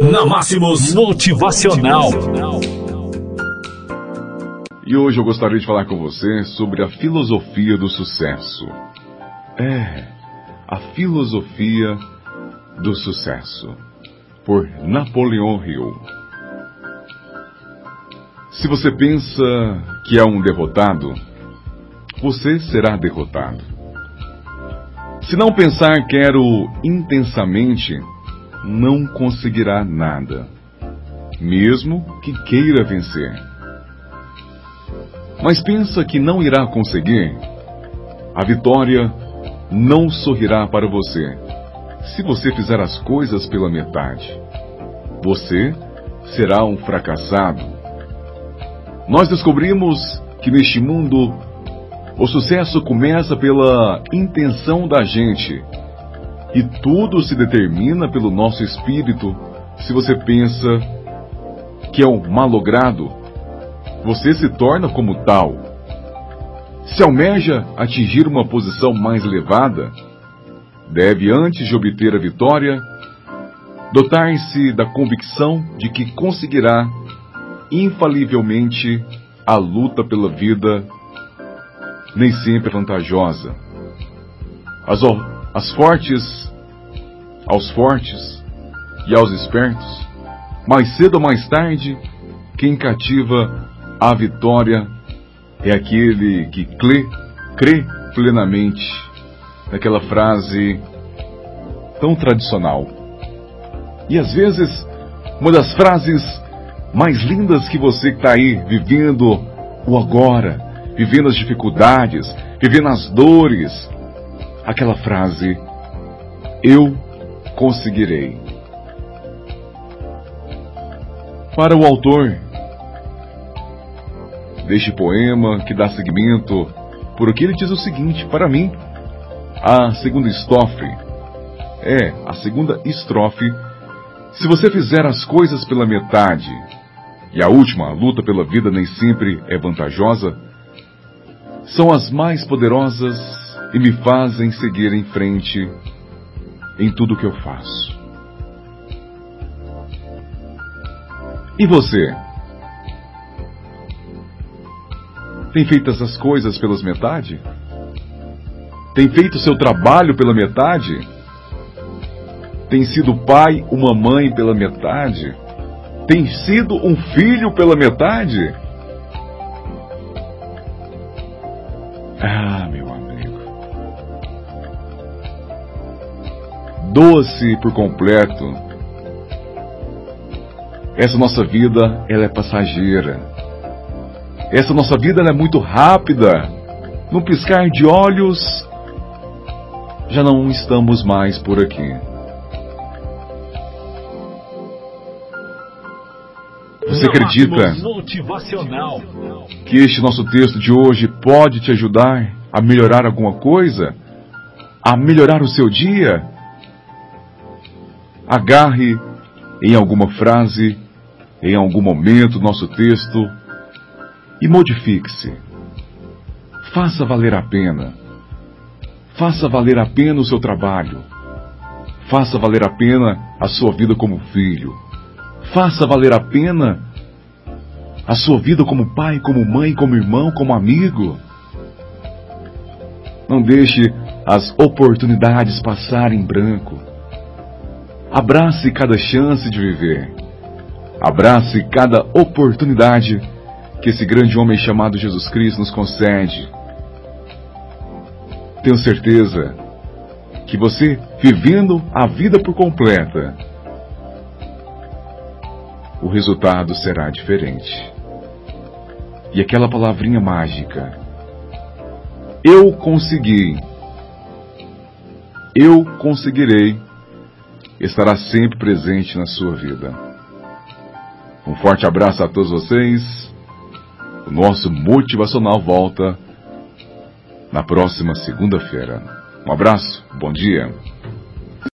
Na Máximos Motivacional. E hoje eu gostaria de falar com você sobre a filosofia do sucesso. É, a filosofia do sucesso. Por Napoleão Hill. Se você pensa que é um derrotado, você será derrotado. Se não pensar quero intensamente, não conseguirá nada, mesmo que queira vencer. Mas pensa que não irá conseguir, a vitória não sorrirá para você se você fizer as coisas pela metade. Você será um fracassado. Nós descobrimos que neste mundo o sucesso começa pela intenção da gente e tudo se determina pelo nosso espírito. Se você pensa que é um malogrado, você se torna como tal. Se almeja atingir uma posição mais elevada, deve, antes de obter a vitória, dotar-se da convicção de que conseguirá infalivelmente a luta pela vida nem sempre é vantajosa. As, as fortes, aos fortes e aos espertos, mais cedo ou mais tarde, quem cativa a vitória é aquele que crê, crê plenamente naquela frase tão tradicional. E às vezes, uma das frases mais lindas que você está aí vivendo o agora, vivendo as dificuldades, vivendo as dores, aquela frase: Eu conseguirei. Para o autor deste poema, que dá seguimento, por aqui ele diz o seguinte: Para mim, a segunda estrofe é a segunda estrofe. Se você fizer as coisas pela metade, e a última, a luta pela vida nem sempre é vantajosa, são as mais poderosas e me fazem seguir em frente em tudo que eu faço. E você? Tem feito essas coisas pelas metade? Tem feito seu trabalho pela metade? Tem sido pai, uma mãe pela metade? Tem sido um filho pela metade? Ah, meu amigo. Doa-se por completo. Essa nossa vida, ela é passageira. Essa nossa vida é muito rápida. Num piscar de olhos, já não estamos mais por aqui. Você acredita que este nosso texto de hoje pode te ajudar a melhorar alguma coisa? A melhorar o seu dia? Agarre em alguma frase, em algum momento nosso texto e modifique-se. Faça valer a pena. Faça valer a pena o seu trabalho. Faça valer a pena a sua vida como filho Faça valer a pena a sua vida como pai, como mãe, como irmão, como amigo. Não deixe as oportunidades passarem em branco. Abrace cada chance de viver. Abrace cada oportunidade que esse grande homem chamado Jesus Cristo nos concede. Tenho certeza que você, vivendo a vida por completa, o resultado será diferente. E aquela palavrinha mágica, eu consegui, eu conseguirei, estará sempre presente na sua vida. Um forte abraço a todos vocês. O nosso motivacional volta na próxima segunda-feira. Um abraço, bom dia.